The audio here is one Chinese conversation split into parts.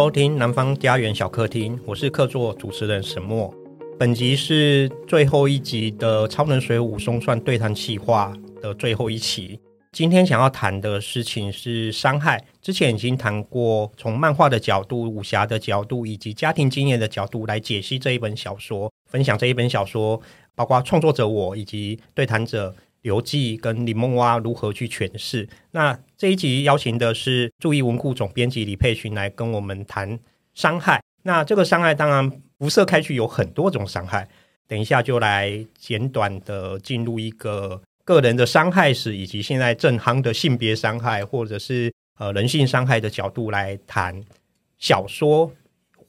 收听南方家园小客厅，我是客座主持人沈默。本集是最后一集的《超能水浒松算对谈企划》的最后一期。今天想要谈的事情是伤害。之前已经谈过，从漫画的角度、武侠的角度以及家庭经验的角度来解析这一本小说，分享这一本小说，包括创作者我以及对谈者。刘霁跟林梦蛙如何去诠释？那这一集邀请的是注意文库总编辑李佩群来跟我们谈伤害。那这个伤害当然辐射开去有很多种伤害，等一下就来简短的进入一个个人的伤害史，以及现在正夯的性别伤害或者是呃人性伤害的角度来谈小说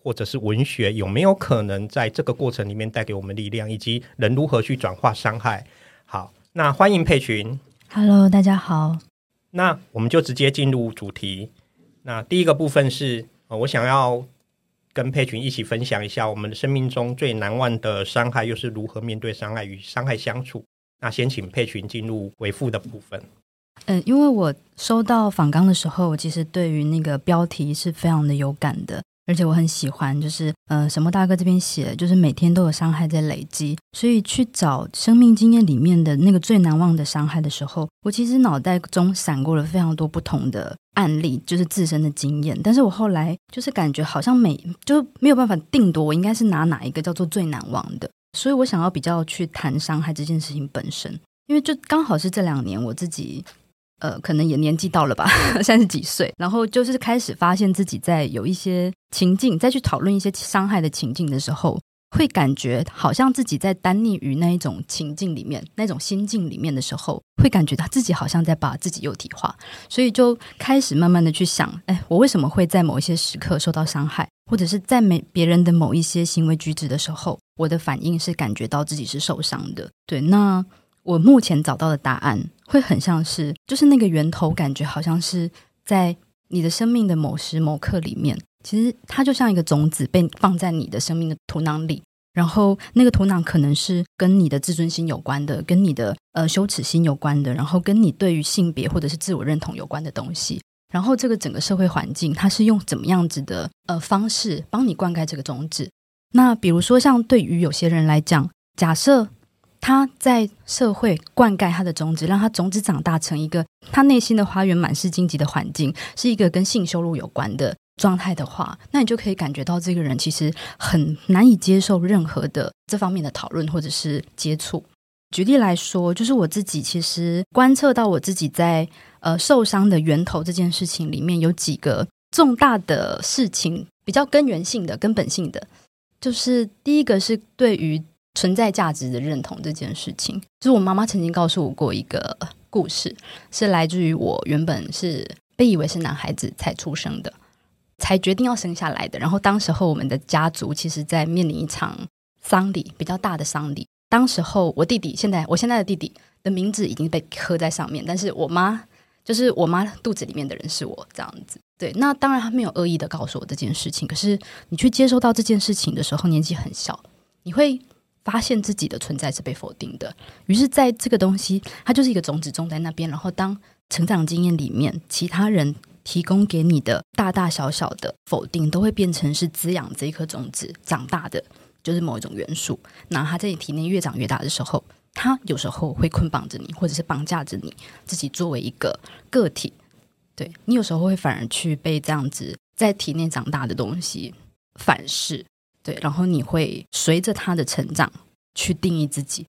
或者是文学有没有可能在这个过程里面带给我们力量，以及人如何去转化伤害。好。那欢迎佩群，Hello，大家好。那我们就直接进入主题。那第一个部分是，呃，我想要跟佩群一起分享一下我们的生命中最难忘的伤害，又是如何面对伤害与伤害相处。那先请佩群进入回复的部分。嗯，因为我收到访纲的时候，我其实对于那个标题是非常的有感的。而且我很喜欢，就是呃，什么大哥这边写，就是每天都有伤害在累积，所以去找生命经验里面的那个最难忘的伤害的时候，我其实脑袋中闪过了非常多不同的案例，就是自身的经验。但是我后来就是感觉好像每就没有办法定夺，我应该是拿哪一个叫做最难忘的。所以我想要比较去谈伤害这件事情本身，因为就刚好是这两年我自己。呃，可能也年纪到了吧，三十几岁，然后就是开始发现自己在有一些情境，再去讨论一些伤害的情境的时候，会感觉好像自己在单溺于那一种情境里面，那种心境里面的时候，会感觉到自己好像在把自己幼体化，所以就开始慢慢的去想，哎，我为什么会在某一些时刻受到伤害，或者是在每别人的某一些行为举止的时候，我的反应是感觉到自己是受伤的。对，那我目前找到的答案。会很像是，就是那个源头，感觉好像是在你的生命的某时某刻里面，其实它就像一个种子被放在你的生命的土壤里，然后那个土壤可能是跟你的自尊心有关的，跟你的呃羞耻心有关的，然后跟你对于性别或者是自我认同有关的东西，然后这个整个社会环境，它是用怎么样子的呃方式帮你灌溉这个种子？那比如说像对于有些人来讲，假设。他在社会灌溉他的种子，让他种子长大成一个他内心的花园，满是荆棘的环境，是一个跟性羞辱有关的状态的话，那你就可以感觉到这个人其实很难以接受任何的这方面的讨论或者是接触。举例来说，就是我自己其实观测到我自己在呃受伤的源头这件事情里面有几个重大的事情，比较根源性的、根本性的，就是第一个是对于。存在价值的认同这件事情，就是我妈妈曾经告诉我过一个故事，是来自于我原本是被以为是男孩子才出生的，才决定要生下来的。然后当时候我们的家族其实在面临一场丧礼，比较大的丧礼。当时候我弟弟，现在我现在的弟弟的名字已经被刻在上面，但是我妈就是我妈肚子里面的人是我这样子。对，那当然他没有恶意的告诉我这件事情，可是你去接收到这件事情的时候，年纪很小，你会。发现自己的存在是被否定的，于是，在这个东西，它就是一个种子种在那边。然后，当成长经验里面，其他人提供给你的大大小小的否定，都会变成是滋养这一颗种子长大的，就是某一种元素。那它在你体内越长越大的时候，它有时候会捆绑着你，或者是绑架着你自己作为一个个体。对，你有时候会反而去被这样子在体内长大的东西反噬。对，然后你会随着他的成长去定义自己。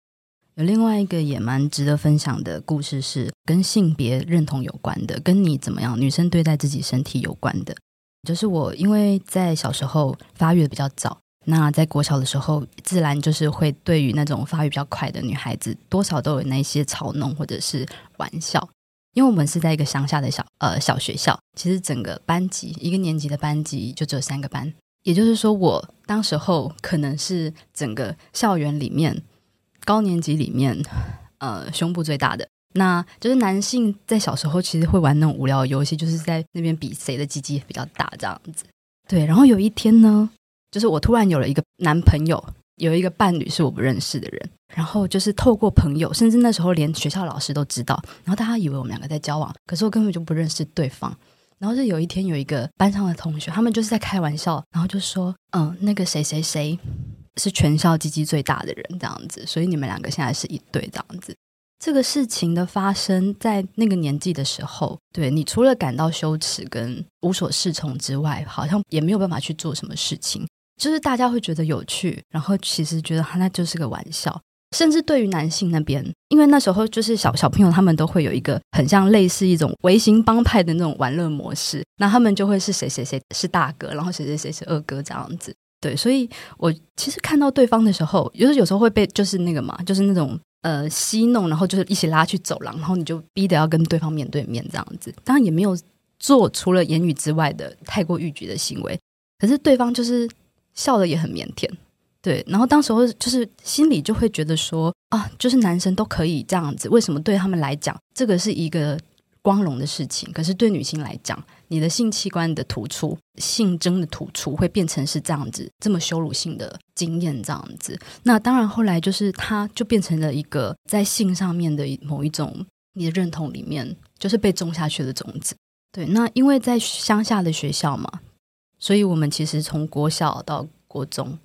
有另外一个也蛮值得分享的故事，是跟性别认同有关的，跟你怎么样女生对待自己身体有关的。就是我因为在小时候发育的比较早，那在国小的时候，自然就是会对于那种发育比较快的女孩子，多少都有那些嘲弄或者是玩笑。因为我们是在一个乡下的小呃小学校，其实整个班级一个年级的班级就只有三个班。也就是说，我当时候可能是整个校园里面高年级里面，呃，胸部最大的。那就是男性在小时候其实会玩那种无聊的游戏，就是在那边比谁的鸡鸡比较大这样子。对，然后有一天呢，就是我突然有了一个男朋友，有一个伴侣是我不认识的人，然后就是透过朋友，甚至那时候连学校老师都知道，然后大家以为我们两个在交往，可是我根本就不认识对方。然后是有一天有一个班上的同学，他们就是在开玩笑，然后就说：“嗯，那个谁谁谁是全校鸡鸡最大的人，这样子，所以你们两个现在是一对这样子。”这个事情的发生在那个年纪的时候，对，你除了感到羞耻跟无所适从之外，好像也没有办法去做什么事情。就是大家会觉得有趣，然后其实觉得他那就是个玩笑。甚至对于男性那边，因为那时候就是小小朋友，他们都会有一个很像类似一种微型帮派的那种玩乐模式，那他们就会是谁谁谁是大哥，然后谁谁谁是二哥这样子。对，所以我其实看到对方的时候，有时有时候会被就是那个嘛，就是那种呃戏弄，然后就是一起拉去走廊，然后你就逼得要跟对方面对面这样子。当然也没有做除了言语之外的太过逾矩的行为，可是对方就是笑得也很腼腆。对，然后当时候就是心里就会觉得说啊，就是男生都可以这样子，为什么对他们来讲这个是一个光荣的事情？可是对女性来讲，你的性器官的突出、性征的突出会变成是这样子，这么羞辱性的经验这样子。那当然后来就是他就变成了一个在性上面的某一种你的认同里面，就是被种下去的种子。对，那因为在乡下的学校嘛，所以我们其实从国小到国中。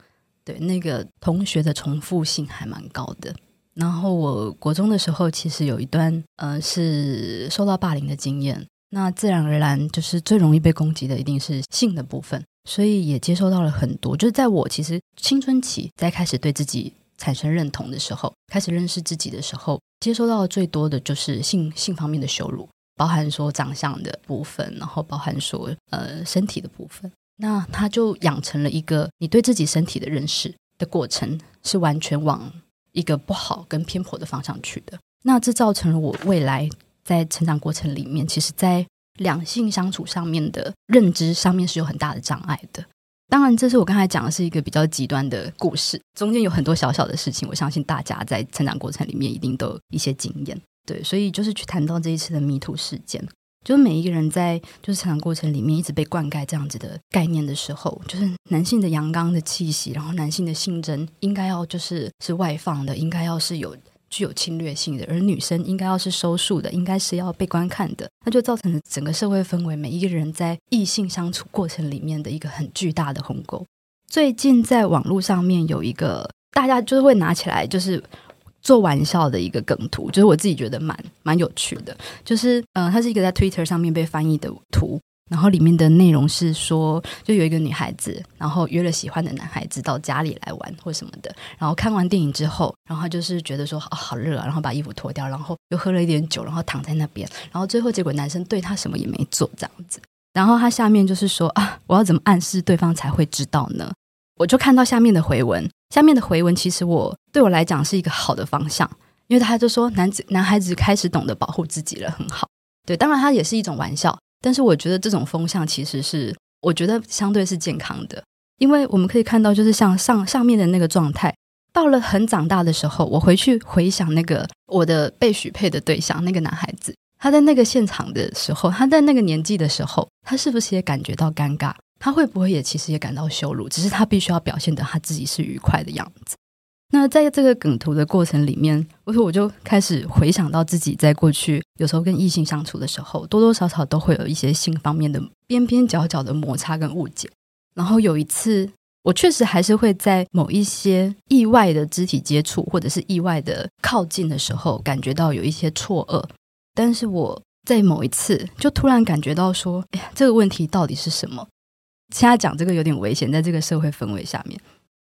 对，那个同学的重复性还蛮高的。然后我国中的时候，其实有一段呃是受到霸凌的经验。那自然而然就是最容易被攻击的一定是性的部分，所以也接收到了很多。就是在我其实青春期在开始对自己产生认同的时候，开始认识自己的时候，接收到的最多的就是性性方面的羞辱，包含说长相的部分，然后包含说呃身体的部分。那他就养成了一个你对自己身体的认识的过程，是完全往一个不好跟偏颇的方向去的。那这造成了我未来在成长过程里面，其实在两性相处上面的认知上面是有很大的障碍的。当然，这是我刚才讲的是一个比较极端的故事，中间有很多小小的事情，我相信大家在成长过程里面一定都有一些经验。对，所以就是去谈到这一次的迷途事件。就是每一个人在就是成长过程里面一直被灌溉这样子的概念的时候，就是男性的阳刚的气息，然后男性的性征应该要就是是外放的，应该要是有具有侵略性的，而女生应该要是收束的，应该是要被观看的，那就造成了整个社会氛围，每一个人在异性相处过程里面的一个很巨大的鸿沟。最近在网络上面有一个大家就是会拿起来就是。做玩笑的一个梗图，就是我自己觉得蛮蛮有趣的，就是呃，它是一个在 Twitter 上面被翻译的图，然后里面的内容是说，就有一个女孩子，然后约了喜欢的男孩子到家里来玩或什么的，然后看完电影之后，然后就是觉得说，哦，好热啊，然后把衣服脱掉，然后又喝了一点酒，然后躺在那边，然后最后结果男生对她什么也没做这样子，然后他下面就是说啊，我要怎么暗示对方才会知道呢？我就看到下面的回文。下面的回文其实我对我来讲是一个好的方向，因为他就说男子男孩子开始懂得保护自己了，很好。对，当然他也是一种玩笑，但是我觉得这种风向其实是我觉得相对是健康的，因为我们可以看到，就是像上上面的那个状态，到了很长大的时候，我回去回想那个我的被许配的对象那个男孩子，他在那个现场的时候，他在那个年纪的时候，他是不是也感觉到尴尬？他会不会也其实也感到羞辱？只是他必须要表现得他自己是愉快的样子。那在这个梗图的过程里面，我说我就开始回想到自己在过去有时候跟异性相处的时候，多多少少都会有一些性方面的边边角角的摩擦跟误解。然后有一次，我确实还是会在某一些意外的肢体接触或者是意外的靠近的时候，感觉到有一些错愕。但是我在某一次就突然感觉到说，哎呀，这个问题到底是什么？现在讲这个有点危险，在这个社会氛围下面，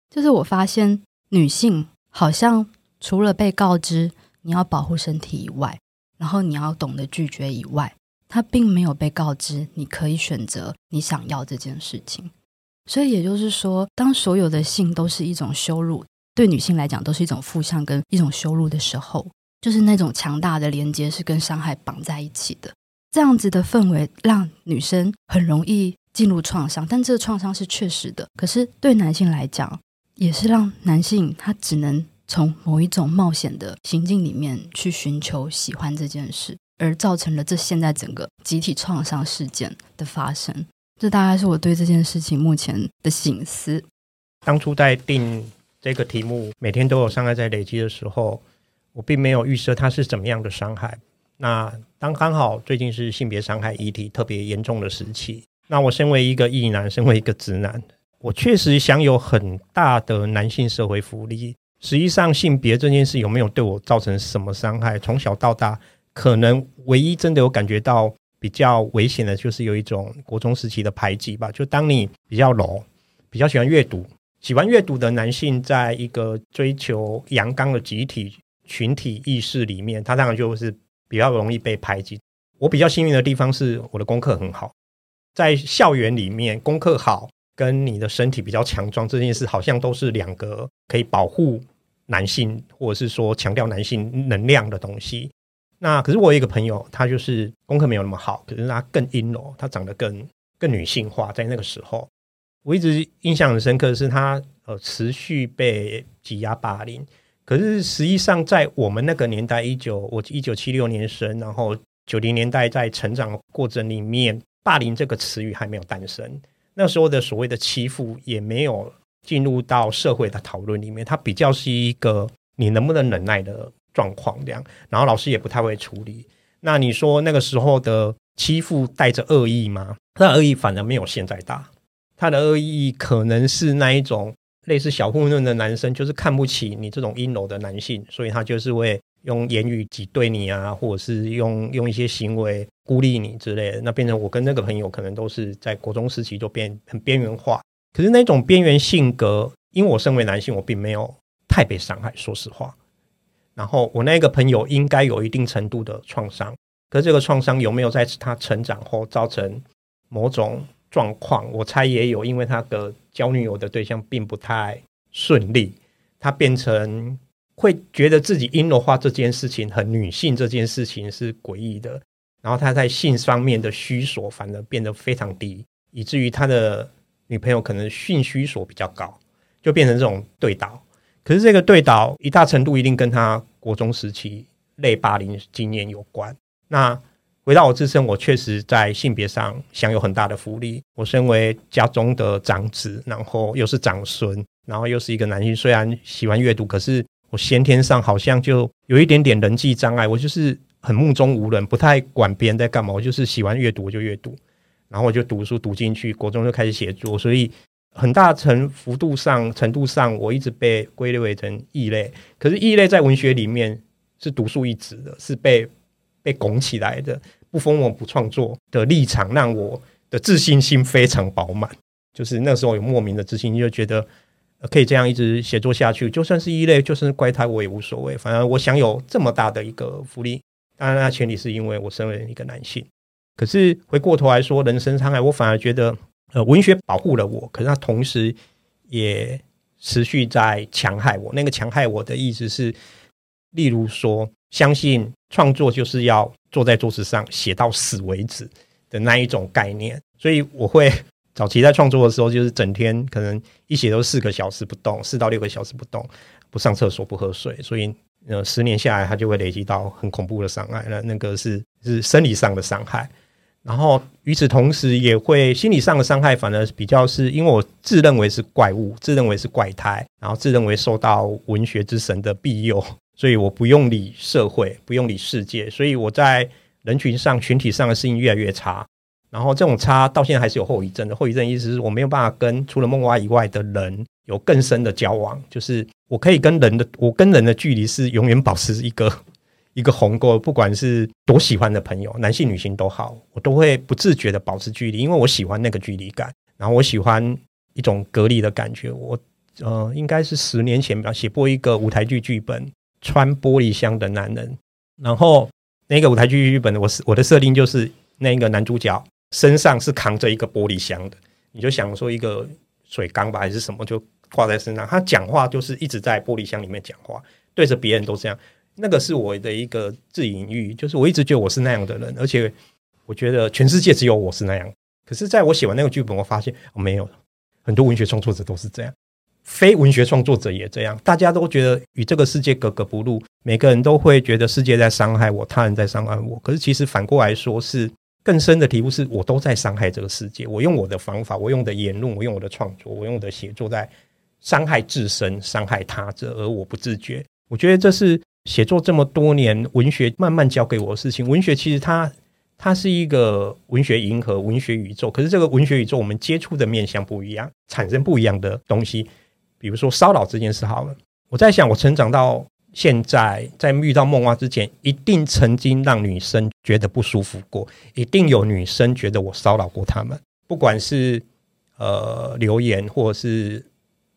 就是我发现女性好像除了被告知你要保护身体以外，然后你要懂得拒绝以外，她并没有被告知你可以选择你想要这件事情。所以也就是说，当所有的性都是一种羞辱，对女性来讲都是一种负向跟一种羞辱的时候，就是那种强大的连接是跟伤害绑在一起的。这样子的氛围让女生很容易。进入创伤，但这个创伤是确实的。可是对男性来讲，也是让男性他只能从某一种冒险的行径里面去寻求喜欢这件事，而造成了这现在整个集体创伤事件的发生。这大概是我对这件事情目前的醒思。当初在定这个题目，每天都有伤害在累积的时候，我并没有预设它是怎么样的伤害。那当刚好最近是性别伤害议题特别严重的时期，那我身为一个异男，身为一个直男，我确实享有很大的男性社会福利。实际上，性别这件事有没有对我造成什么伤害？从小到大，可能唯一真的有感觉到比较危险的，就是有一种国中时期的排挤吧。就当你比较柔，比较喜欢阅读，喜欢阅读的男性，在一个追求阳刚的集体群体意识里面，他当然就是比较容易被排挤。我比较幸运的地方是我的功课很好，在校园里面功课好。跟你的身体比较强壮这件事，好像都是两个可以保护男性，或者是说强调男性能量的东西。那可是我有一个朋友，他就是功课没有那么好，可是他更阴柔，他长得更更女性化。在那个时候，我一直印象很深刻的是他呃持续被挤压霸凌。可是实际上，在我们那个年代，一九我一九七六年生，然后九零年代在成长过程里面，霸凌这个词语还没有诞生。那时候的所谓的欺负也没有进入到社会的讨论里面，它比较是一个你能不能忍耐的状况这样，然后老师也不太会处理。那你说那个时候的欺负带着恶意吗？那恶意反而没有现在大，他的恶意可能是那一种类似小混混的男生，就是看不起你这种阴柔的男性，所以他就是会。用言语挤兑你啊，或者是用用一些行为孤立你之类的，那变成我跟那个朋友可能都是在国中时期就变很边缘化。可是那种边缘性格，因为我身为男性，我并没有太被伤害，说实话。然后我那个朋友应该有一定程度的创伤，可是这个创伤有没有在他成长后造成某种状况？我猜也有，因为他的交女友的对象并不太顺利，他变成。会觉得自己阴柔化这件事情和女性，这件事情是诡异的。然后他在性方面的需索反而变得非常低，以至于他的女朋友可能性需索比较高，就变成这种对倒。可是这个对倒一大程度一定跟他国中时期类霸凌经验有关。那回到我自身，我确实在性别上享有很大的福利。我身为家中的长子，然后又是长孙，然后又是一个男性，虽然喜欢阅读，可是。我先天上好像就有一点点人际障碍，我就是很目中无人，不太管别人在干嘛，我就是喜欢阅读我就阅读，然后我就读书读进去，国中就开始写作，所以很大程幅度上程度上，我一直被归类为成异类。可是异类在文学里面是独树一帜的，是被被拱起来的，不封我不创作的立场，让我的自信心非常饱满。就是那时候有莫名的自信，就觉得。可以这样一直写作下去，就算是异类，就算是怪胎，我也无所谓。反正我享有这么大的一个福利，当然，那前提是因为我身为一个男性。可是回过头来说，人身伤害，我反而觉得，呃，文学保护了我，可是它同时也持续在强害我。那个强害我的意思是，例如说，相信创作就是要坐在桌子上写到死为止的那一种概念，所以我会。早期在创作的时候，就是整天可能一写都四个小时不动，四到六个小时不动，不上厕所，不喝水，所以呃，十年下来，它就会累积到很恐怖的伤害。那那个是是生理上的伤害，然后与此同时，也会心理上的伤害，反而比较是因为我自认为是怪物，自认为是怪胎，然后自认为受到文学之神的庇佑，所以我不用理社会，不用理世界，所以我在人群上、群体上的适应越来越差。然后这种差到现在还是有后遗症的。后遗症意思是我没有办法跟除了梦蛙以外的人有更深的交往，就是我可以跟人的，我跟人的距离是永远保持一个 一个鸿沟，不管是多喜欢的朋友，男性女性都好，我都会不自觉的保持距离，因为我喜欢那个距离感，然后我喜欢一种隔离的感觉。我呃，应该是十年前吧，写过一个舞台剧剧本《穿玻璃箱的男人》，然后那个舞台剧剧本，我是我的设定就是那个男主角。身上是扛着一个玻璃箱的，你就想说一个水缸吧，还是什么，就挂在身上。他讲话就是一直在玻璃箱里面讲话，对着别人都这样。那个是我的一个自隐喻，就是我一直觉得我是那样的人，而且我觉得全世界只有我是那样。可是，在我写完那个剧本，我发现我没有，很多文学创作者都是这样，非文学创作者也这样。大家都觉得与这个世界格格不入，每个人都会觉得世界在伤害我，他人在伤害我。可是，其实反过来说是。更深的题目是，我都在伤害这个世界。我用我的方法，我用的言论，我用我的创作，我用我的写作，在伤害自身、伤害他者，而我不自觉。我觉得这是写作这么多年，文学慢慢教给我的事情。文学其实它它是一个文学银河、文学宇宙。可是这个文学宇宙，我们接触的面向不一样，产生不一样的东西。比如说骚扰这件事好了，我在想，我成长到现在，在遇到梦蛙之前，一定曾经让女生觉得不舒服过，一定有女生觉得我骚扰过她们，不管是呃留言，或者是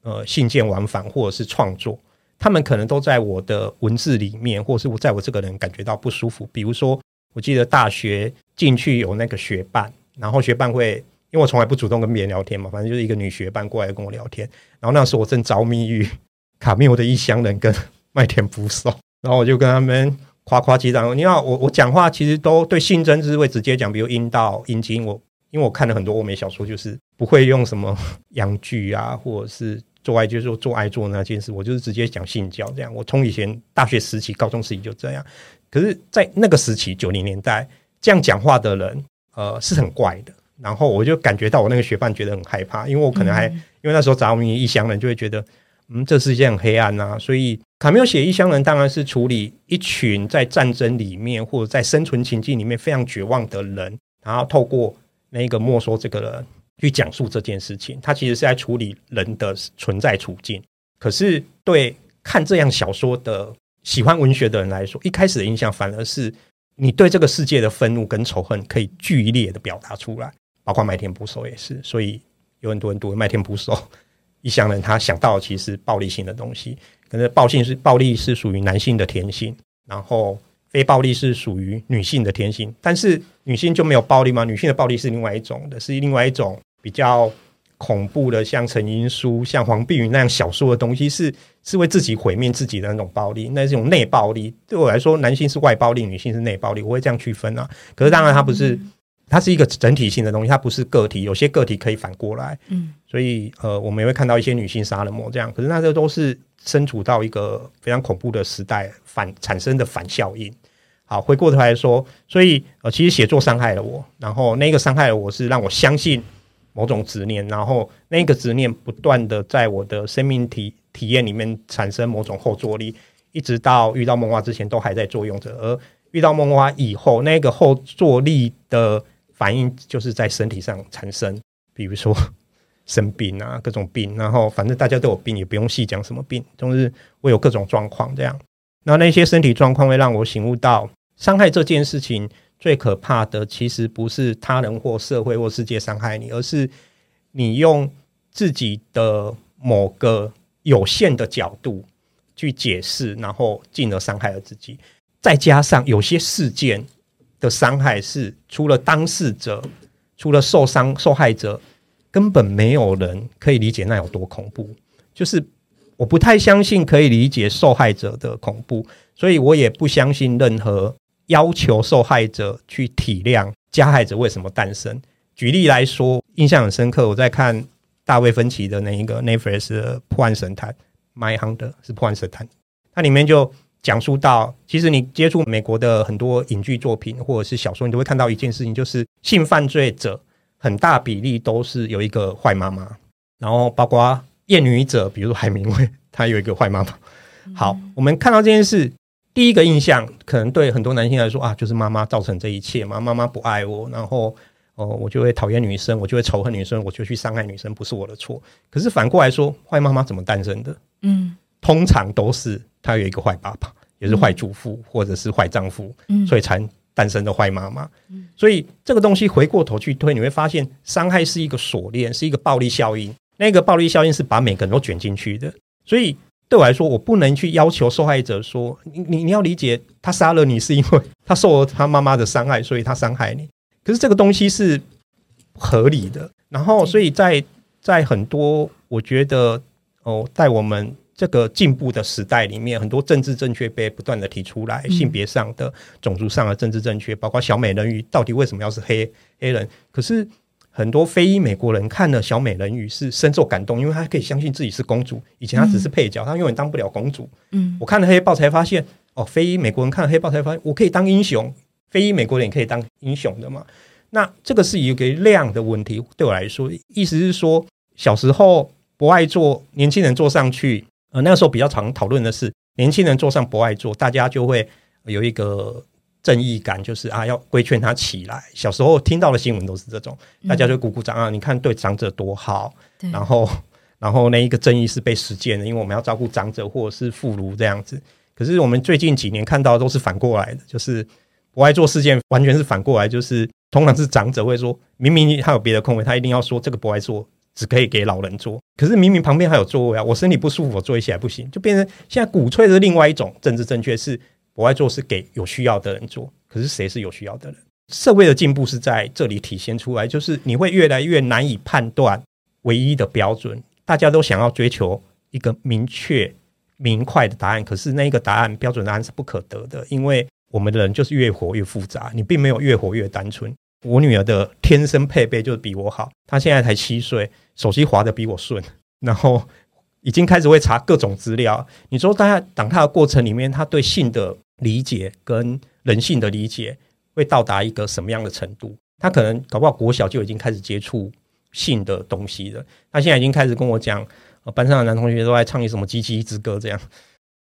呃信件往返，或者是创作。他们可能都在我的文字里面，或是我在我这个人感觉到不舒服。比如说，我记得大学进去有那个学伴，然后学伴会，因为我从来不主动跟别人聊天嘛，反正就是一个女学伴过来跟我聊天。然后那时候我正着迷于 卡缪的《异乡人》跟 麦田捕手，然后我就跟他们夸夸其谈。你看我我讲话其实都对性征是会直接讲，比如阴道、阴茎。我因为我看了很多欧美小说，就是不会用什么 阳具啊，或者是。做爱就是说做爱做那件事，我就是直接讲性交这样。我从以前大学时期、高中时期就这样。可是，在那个时期九零年代，这样讲话的人，呃，是很怪的。然后我就感觉到我那个学伴觉得很害怕，因为我可能还、嗯、因为那时候着迷异乡人，就会觉得，嗯，这世界很黑暗呐。所以卡缪写异乡人，当然是处理一群在战争里面或者在生存情境里面非常绝望的人，然后透过那个没收这个人。去讲述这件事情，他其实是在处理人的存在处境。可是对看这样小说的喜欢文学的人来说，一开始的印象反而是你对这个世界的愤怒跟仇恨可以剧烈的表达出来，包括麦田捕手也是。所以有很多人读麦田捕手，一乡人他想到其实暴力性的东西，可是暴性是暴力是属于男性的天性，然后。非暴力是属于女性的天性，但是女性就没有暴力吗？女性的暴力是另外一种的，是另外一种比较恐怖的，像陈英书、像黄碧云那样小说的东西，是是为自己毁灭自己的那种暴力，那是一种内暴力。对我来说，男性是外暴力，女性是内暴力，我会这样区分啊。可是当然，它不是，它是一个整体性的东西，它不是个体，有些个体可以反过来。嗯，所以呃，我们也会看到一些女性杀人魔这样，可是那这都是身处到一个非常恐怖的时代反产生的反效应。好，回过头来说，所以呃，其实写作伤害了我，然后那个伤害了我是让我相信某种执念，然后那个执念不断的在我的生命体体验里面产生某种后坐力，一直到遇到梦蛙之前都还在作用着，而遇到梦蛙以后，那个后坐力的反应就是在身体上产生，比如说 生病啊，各种病，然后反正大家都有病，也不用细讲什么病，总之会有各种状况这样。那那些身体状况会让我醒悟到，伤害这件事情最可怕的，其实不是他人或社会或世界伤害你，而是你用自己的某个有限的角度去解释，然后进而伤害了自己。再加上有些事件的伤害是除了当事者、除了受伤受害者，根本没有人可以理解那有多恐怖，就是。我不太相信可以理解受害者的恐怖，所以我也不相信任何要求受害者去体谅加害者为什么诞生。举例来说，印象很深刻，我在看大卫芬奇的那一个 Netflix 的《破案神探》，My Hunter 是破案神探，它里面就讲述到，其实你接触美国的很多影剧作品或者是小说，你都会看到一件事情，就是性犯罪者很大比例都是有一个坏妈妈，然后包括。厌女者，比如说海明威，他有一个坏妈妈。好，我们看到这件事，第一个印象可能对很多男性来说啊，就是妈妈造成这一切嘛，妈妈不爱我，然后哦，我就会讨厌女生，我就会仇恨女生，我就去伤害女生，不是我的错。可是反过来说，坏妈妈怎么诞生的？嗯，通常都是他有一个坏爸爸，也是坏祖父，嗯、或者是坏丈夫，嗯，所以才诞生的坏妈妈。嗯，所以这个东西回过头去推，你会发现，伤害是一个锁链，是一个暴力效应。那个暴力效应是把每个人都卷进去的，所以对我来说，我不能去要求受害者说：“你你你要理解，他杀了你是因为他受了他妈妈的伤害，所以他伤害你。”可是这个东西是合理的。然后，所以在在很多我觉得哦，在我们这个进步的时代里面，很多政治正确被不断的提出来，性别上的、种族上的政治正确，包括小美人鱼到底为什么要是黑黑人？可是。很多非裔美国人看了小美人鱼是深受感动，因为他可以相信自己是公主。以前他只是配角，他永远当不了公主。嗯，我看了黑豹才发现，哦，非裔美国人看了黑豹才发现，我可以当英雄。非裔美国人也可以当英雄的嘛？那这个是一个量的问题，对我来说，意思是说，小时候不爱做，年轻人坐上去。呃，那个时候比较常讨论的是年轻人坐上博爱座，大家就会有一个正义感，就是啊，要规劝他起来。小时候听到的新闻都是这种，大家就鼓鼓掌啊，你看对长者多好。对然后，然后那一个正义是被实践的，因为我们要照顾长者或者是妇孺这样子。可是我们最近几年看到的都是反过来的，就是博爱座事件完全是反过来，就是通常是长者会说，明明他有别的空位，他一定要说这个博爱座只可以给老人坐。可是明明旁边还有座位啊，我身体不舒服，我坐一起来不行，就变成现在鼓吹的另外一种政治正确是博爱座是给有需要的人坐。可是谁是有需要的人？社会的进步是在这里体现出来，就是你会越来越难以判断唯一的标准，大家都想要追求一个明确。明快的答案，可是那一个答案标准答案是不可得的，因为我们的人就是越活越复杂，你并没有越活越单纯。我女儿的天生配备就是比我好，她现在才七岁，手机滑得比我顺，然后已经开始会查各种资料。你说，大家当她的过程里面，她对性的理解跟人性的理解会到达一个什么样的程度？她可能搞不好国小就已经开始接触性的东西了，她现在已经开始跟我讲。班上的男同学都在唱一什么《鸡鸡之歌》这样，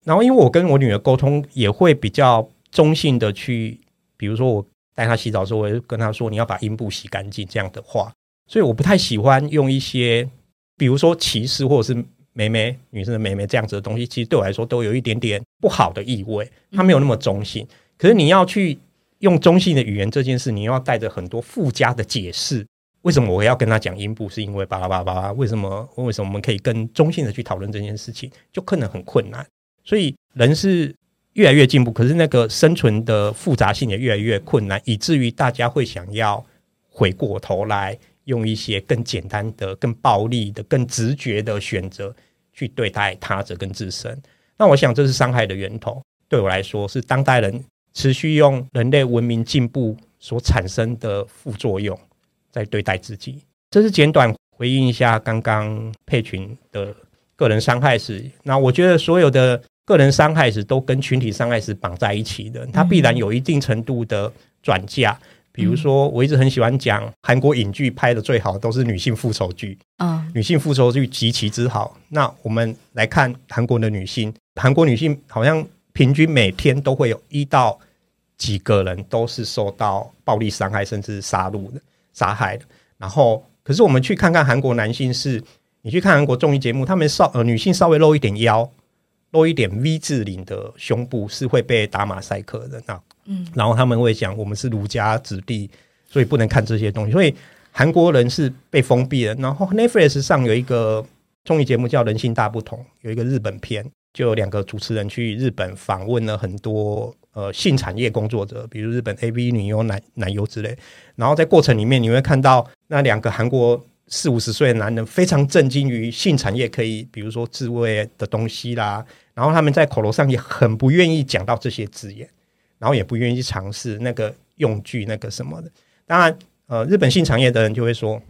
然后因为我跟我女儿沟通也会比较中性的去，比如说我带她洗澡的时候，我会跟她说你要把阴部洗干净这样的话，所以我不太喜欢用一些，比如说歧视或者是妹妹女生的妹妹这样子的东西，其实对我来说都有一点点不好的意味，它没有那么中性。可是你要去用中性的语言这件事，你要带着很多附加的解释。为什么我要跟他讲阴部？是因为巴拉巴拉巴拉。为什么？为什么我们可以跟中性的去讨论这件事情？就可能很困难。所以人是越来越进步，可是那个生存的复杂性也越来越困难，以至于大家会想要回过头来用一些更简单的、更暴力的、更直觉的选择去对待他者跟自身。那我想这是伤害的源头。对我来说，是当代人持续用人类文明进步所产生的副作用。在对待自己，这是简短回应一下刚刚佩群的个人伤害史。那我觉得所有的个人伤害是都跟群体伤害是绑在一起的，它必然有一定程度的转嫁。嗯、比如说，我一直很喜欢讲韩国影剧拍的最好的都是女性复仇剧，啊，女性复仇剧极其之好。那我们来看韩国的女性，韩国女性好像平均每天都会有一到几个人都是受到暴力伤害甚至杀戮的。杀害的，然后可是我们去看看韩国男性是，是你去看韩国综艺节目，他们稍呃女性稍微露一点腰，露一点 V 字领的胸部是会被打马赛克的，那嗯，然后他们会讲我们是儒家子弟，所以不能看这些东西，所以韩国人是被封闭的。然后 Netflix 上有一个综艺节目叫《人性大不同》，有一个日本片，就有两个主持人去日本访问了很多。呃，性产业工作者，比如日本 AV 女优、男男优之类，然后在过程里面，你会看到那两个韩国四五十岁的男人非常震惊于性产业可以，比如说自慰的东西啦，然后他们在口头上也很不愿意讲到这些字眼，然后也不愿意去尝试那个用具那个什么的。当然，呃，日本性产业的人就会说，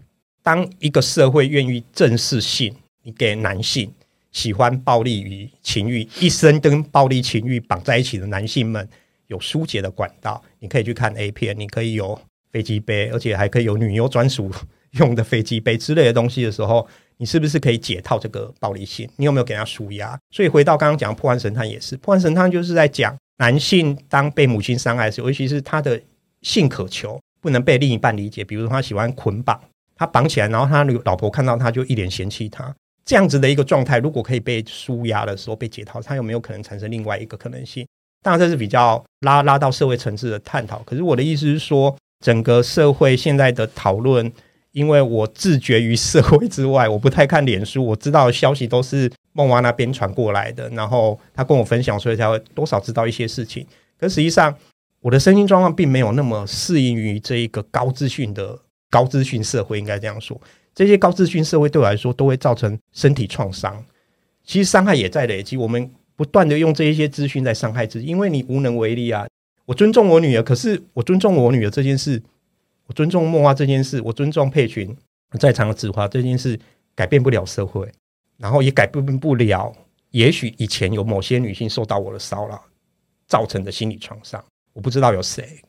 当一个社会愿意正视性，你给男性。喜欢暴力与情欲，一生跟暴力情欲绑在一起的男性们有疏解的管道。你可以去看 A 片，你可以有飞机杯，而且还可以有女优专属用的飞机杯之类的东西的时候，你是不是可以解套这个暴力性？你有没有给他舒压？所以回到刚刚讲破案神探也是，破案神探就是在讲男性当被母亲伤害的时候，尤其是他的性渴求不能被另一半理解，比如说他喜欢捆绑，他绑起来，然后他老婆看到他就一脸嫌弃他。这样子的一个状态，如果可以被舒压的时候被解套，它有没有可能产生另外一个可能性？当然，这是比较拉拉到社会层次的探讨。可是我的意思是说，整个社会现在的讨论，因为我自绝于社会之外，我不太看脸书，我知道的消息都是梦娃那边传过来的，然后他跟我分享，所以才会多少知道一些事情。可实际上，我的身心状况并没有那么适应于这一个高资讯的高资讯社会，应该这样说。这些高资讯社会对我来说都会造成身体创伤，其实伤害也在累积。我们不断的用这一些资讯在伤害自己，因为你无能为力啊。我尊重我女儿，可是我尊重我女儿这件事，我尊重梦话这件事，我尊重佩群在场的子花这件事，改变不了社会，然后也改变不了。也许以前有某些女性受到我的骚扰造成的心理创伤，我不知道有谁。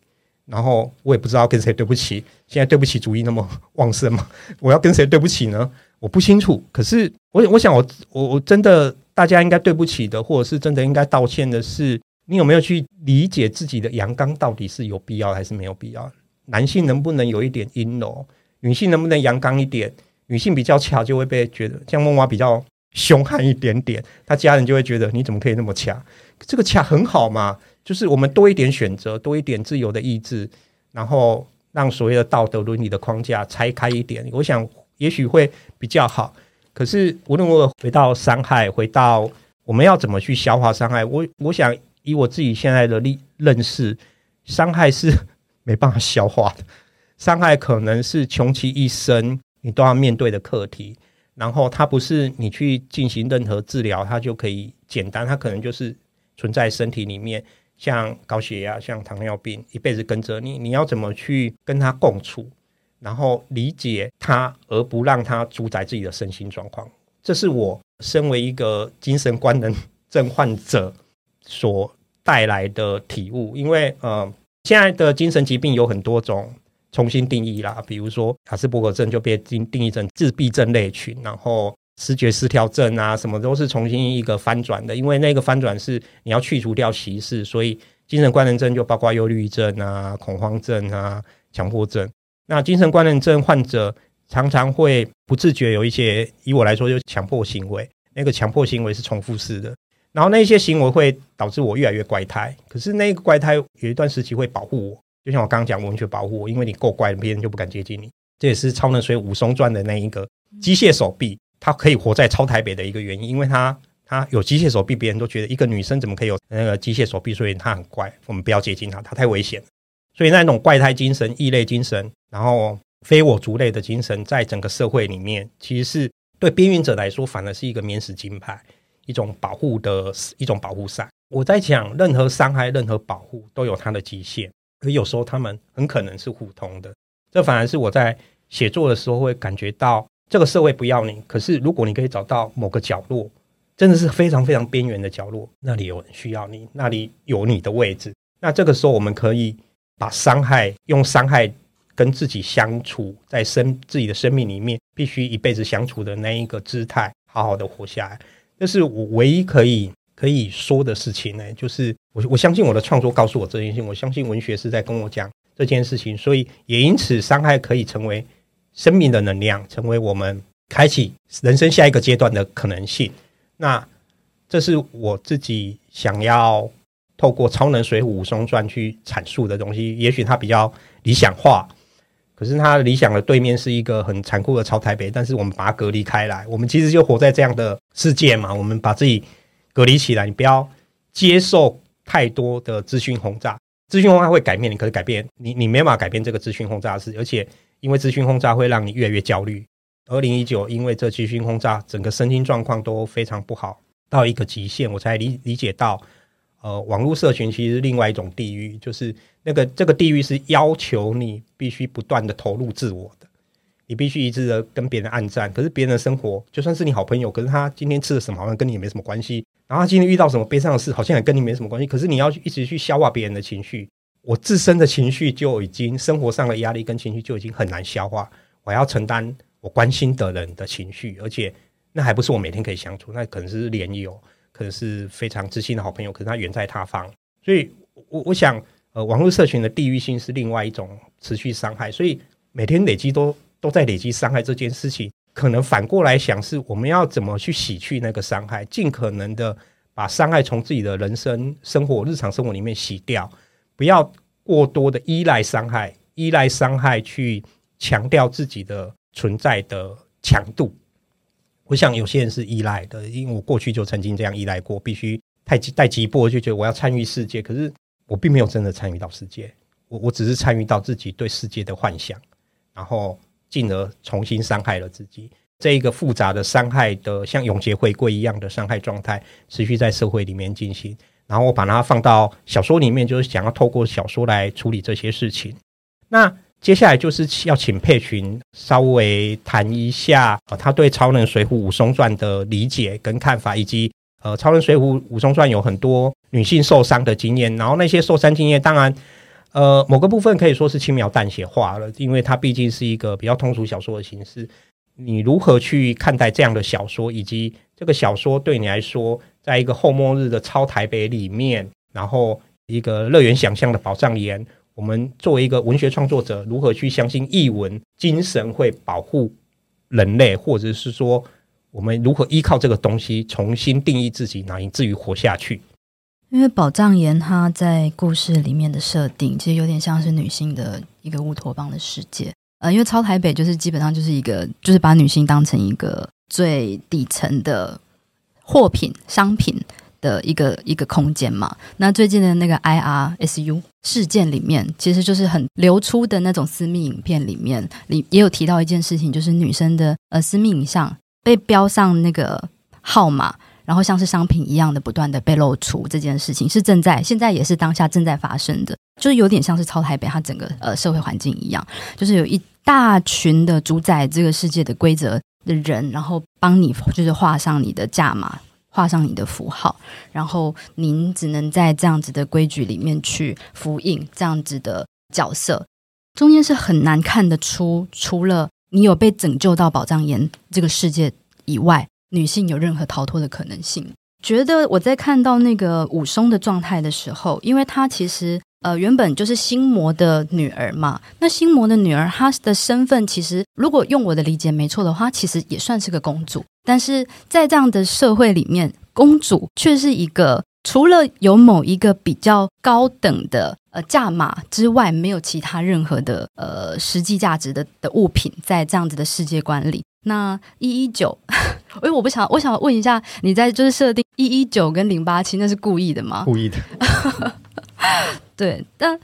然后我也不知道跟谁对不起，现在对不起主义那么旺盛吗？我要跟谁对不起呢？我不清楚。可是我我想我我我真的大家应该对不起的，或者是真的应该道歉的是，你有没有去理解自己的阳刚到底是有必要还是没有必要？男性能不能有一点阴柔？女性能不能阳刚一点？女性比较强就会被觉得像梦蛙比较凶悍一点点，他家人就会觉得你怎么可以那么强？这个强很好嘛，就是我们多一点选择，多一点自由的意志，然后让所谓的道德伦理的框架拆开一点，我想也许会比较好。可是无论如何回到伤害，回到我们要怎么去消化伤害，我我想以我自己现在的历认识，伤害是没办法消化的，伤害可能是穷其一生你都要面对的课题。然后它不是你去进行任何治疗，它就可以简单，它可能就是存在身体里面，像高血压、像糖尿病，一辈子跟着你，你要怎么去跟它共处？然后理解他，而不让他主宰自己的身心状况，这是我身为一个精神官能症患者所带来的体悟。因为呃，现在的精神疾病有很多种重新定义啦，比如说亚斯伯格症就被定定义成自闭症类群，然后视觉失调症啊，什么都是重新一个翻转的。因为那个翻转是你要去除掉歧视，所以精神官能症就包括忧郁症啊、恐慌症啊、强迫症。那精神官能症患者常常会不自觉有一些，以我来说就是强迫行为，那个强迫行为是重复式的，然后那些行为会导致我越来越怪胎。可是那个怪胎有一段时期会保护我，就像我刚刚讲，完全保护我，因为你够怪，别人就不敢接近你。这也是《超能水武松传》的那一个机械手臂，它可以活在超台北的一个原因，因为它它有机械手臂，别人都觉得一个女生怎么可以有那个机械手臂，所以她很怪，我们不要接近她，她太危险。所以那种怪胎精神、异类精神。然后，非我族类的精神，在整个社会里面，其实是对边缘者来说，反而是一个免死金牌，一种保护的一种保护伞。我在讲，任何伤害、任何保护都有它的极限，而有时候他们很可能是互通的。这反而是我在写作的时候会感觉到，这个社会不要你，可是如果你可以找到某个角落，真的是非常非常边缘的角落，那里有人需要你，那里有你的位置，那这个时候我们可以把伤害用伤害。跟自己相处，在生自己的生命里面，必须一辈子相处的那一个姿态，好好的活下来，这是我唯一可以可以说的事情呢。就是我我相信我的创作告诉我这件事情，我相信文学是在跟我讲这件事情，所以也因此，伤害可以成为生命的能量，成为我们开启人生下一个阶段的可能性。那这是我自己想要透过《超能水浒武松传》去阐述的东西，也许它比较理想化。可是他理想的对面是一个很残酷的超台北，但是我们把它隔离开来，我们其实就活在这样的世界嘛。我们把自己隔离起来，你不要接受太多的资讯轰炸。资讯轰炸会改变你，可是改变你，你没办法改变这个资讯轰炸的事。而且因为资讯轰炸会让你越来越焦虑。二零一九因为这资讯轰炸，整个身心状况都非常不好，到一个极限，我才理理解到。呃，网络社群其实是另外一种地狱，就是那个这个地狱是要求你必须不断的投入自我的，你必须一直的跟别人暗战，可是别人的生活就算是你好朋友，可是他今天吃了什么好像跟你也没什么关系，然后他今天遇到什么悲伤的事好像也跟你没什么关系，可是你要一直去消化别人的情绪，我自身的情绪就已经生活上的压力跟情绪就已经很难消化，我要承担我关心的人的情绪，而且那还不是我每天可以相处，那可能是连友。可能是非常知心的好朋友，可是他远在他方，所以我我想，呃，网络社群的地域性是另外一种持续伤害，所以每天累积都都在累积伤害这件事情，可能反过来想，是我们要怎么去洗去那个伤害，尽可能的把伤害从自己的人生、生活、日常生活里面洗掉，不要过多的依赖伤害，依赖伤害去强调自己的存在的强度。我想有些人是依赖的，因为我过去就曾经这样依赖过，必须太急太急迫，就觉得我要参与世界，可是我并没有真的参与到世界，我我只是参与到自己对世界的幻想，然后进而重新伤害了自己。这一个复杂的伤害的像永劫回归一样的伤害状态，持续在社会里面进行。然后我把它放到小说里面，就是想要透过小说来处理这些事情。那。接下来就是要请佩群稍微谈一下，呃，他对《超能水浒武松传》的理解跟看法，以及呃，《超人水浒武松传》有很多女性受伤的经验，然后那些受伤经验，当然，呃，某个部分可以说是轻描淡写化了，因为它毕竟是一个比较通俗小说的形式。你如何去看待这样的小说，以及这个小说对你来说，在一个后末日的超台北里面，然后一个乐园想象的宝藏岩，我们作为一个文学创作者，如何去相信译文精神会保护人类，或者是说，我们如何依靠这个东西重新定义自己，乃至于活下去？因为宝藏岩它在故事里面的设定，其实有点像是女性的一个乌托邦的世界。呃，因为超台北就是基本上就是一个，就是把女性当成一个最底层的货品、商品的一个一个空间嘛。那最近的那个 IRSU 事件里面，其实就是很流出的那种私密影片里面，里也有提到一件事情，就是女生的呃私密影像被标上那个号码。然后像是商品一样的不断的被露出这件事情是正在现在也是当下正在发生的，就是有点像是超台北它整个呃社会环境一样，就是有一大群的主宰这个世界的规则的人，然后帮你就是画上你的价码，画上你的符号，然后您只能在这样子的规矩里面去符应这样子的角色，中间是很难看得出，除了你有被拯救到宝藏岩这个世界以外。女性有任何逃脱的可能性？觉得我在看到那个武松的状态的时候，因为他其实呃原本就是心魔的女儿嘛。那心魔的女儿，她的身份其实如果用我的理解没错的话，其实也算是个公主。但是在这样的社会里面，公主却是一个除了有某一个比较高等的呃价码之外，没有其他任何的呃实际价值的的物品，在这样子的世界观里。那一一九，哎，我不想，我想问一下，你在就是设定一一九跟零八七，那是故意的吗？故意的。对，但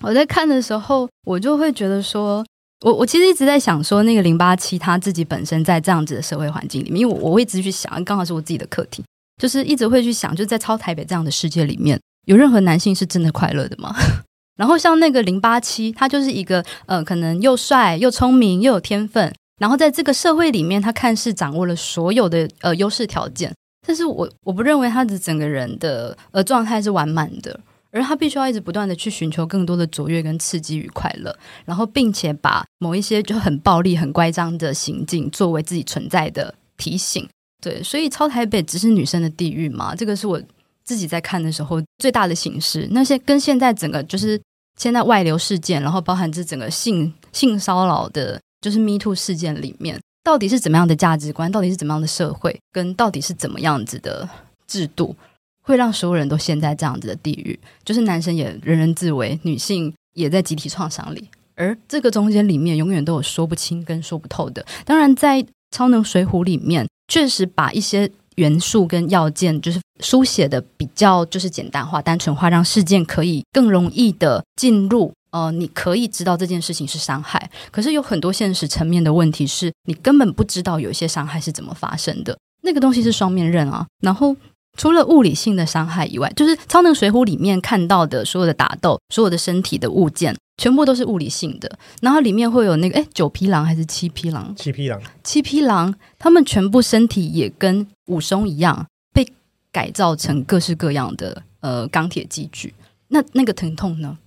我在看的时候，我就会觉得说，我我其实一直在想说，那个零八七他自己本身在这样子的社会环境里面，因为我我会一直去想，刚好是我自己的课题，就是一直会去想，就是在超台北这样的世界里面，有任何男性是真的快乐的吗？然后像那个零八七，他就是一个呃，可能又帅又聪明又有天分。然后在这个社会里面，他看似掌握了所有的呃优势条件，但是我我不认为他的整个人的呃状态是完满的，而他必须要一直不断的去寻求更多的卓越跟刺激与快乐，然后并且把某一些就很暴力、很乖张的行径作为自己存在的提醒。对，所以超台北只是女生的地狱吗？这个是我自己在看的时候最大的形式。那些跟现在整个就是现在外流事件，然后包含这整个性性骚扰的。就是 Me Too 事件里面，到底是怎么样的价值观，到底是怎么样的社会，跟到底是怎么样子的制度，会让所有人都陷在这样子的地狱？就是男生也人人自危，女性也在集体创伤里，而这个中间里面永远都有说不清跟说不透的。当然，在《超能水浒》里面，确实把一些元素跟要件，就是书写的比较就是简单化、单纯化，让事件可以更容易的进入。呃，你可以知道这件事情是伤害，可是有很多现实层面的问题是你根本不知道有些伤害是怎么发生的。那个东西是双面刃啊。然后除了物理性的伤害以外，就是《超能水浒》里面看到的所有的打斗，所有的身体的物件，全部都是物理性的。然后里面会有那个，哎，九匹狼还是七匹狼？七匹狼。七匹狼，他们全部身体也跟武松一样，被改造成各式各样的呃钢铁器具。那那个疼痛呢？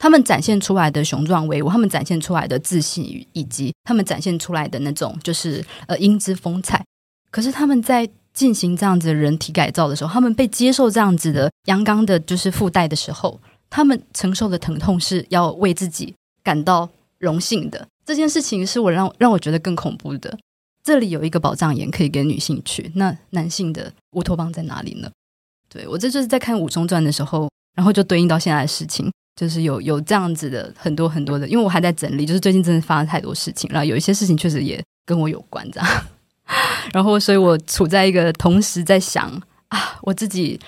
他们展现出来的雄壮威武，他们展现出来的自信，以及他们展现出来的那种就是呃英姿风采。可是他们在进行这样子的人体改造的时候，他们被接受这样子的阳刚的，就是附带的时候，他们承受的疼痛是要为自己感到荣幸的。这件事情是我让让我觉得更恐怖的。这里有一个宝藏岩可以给女性去，那男性的乌托邦在哪里呢？对，我这就是在看《武松传》的时候，然后就对应到现在的事情。就是有有这样子的很多很多的，因为我还在整理，就是最近真的发生太多事情然后，有一些事情确实也跟我有关，这样。然后，所以我处在一个同时在想啊，我自己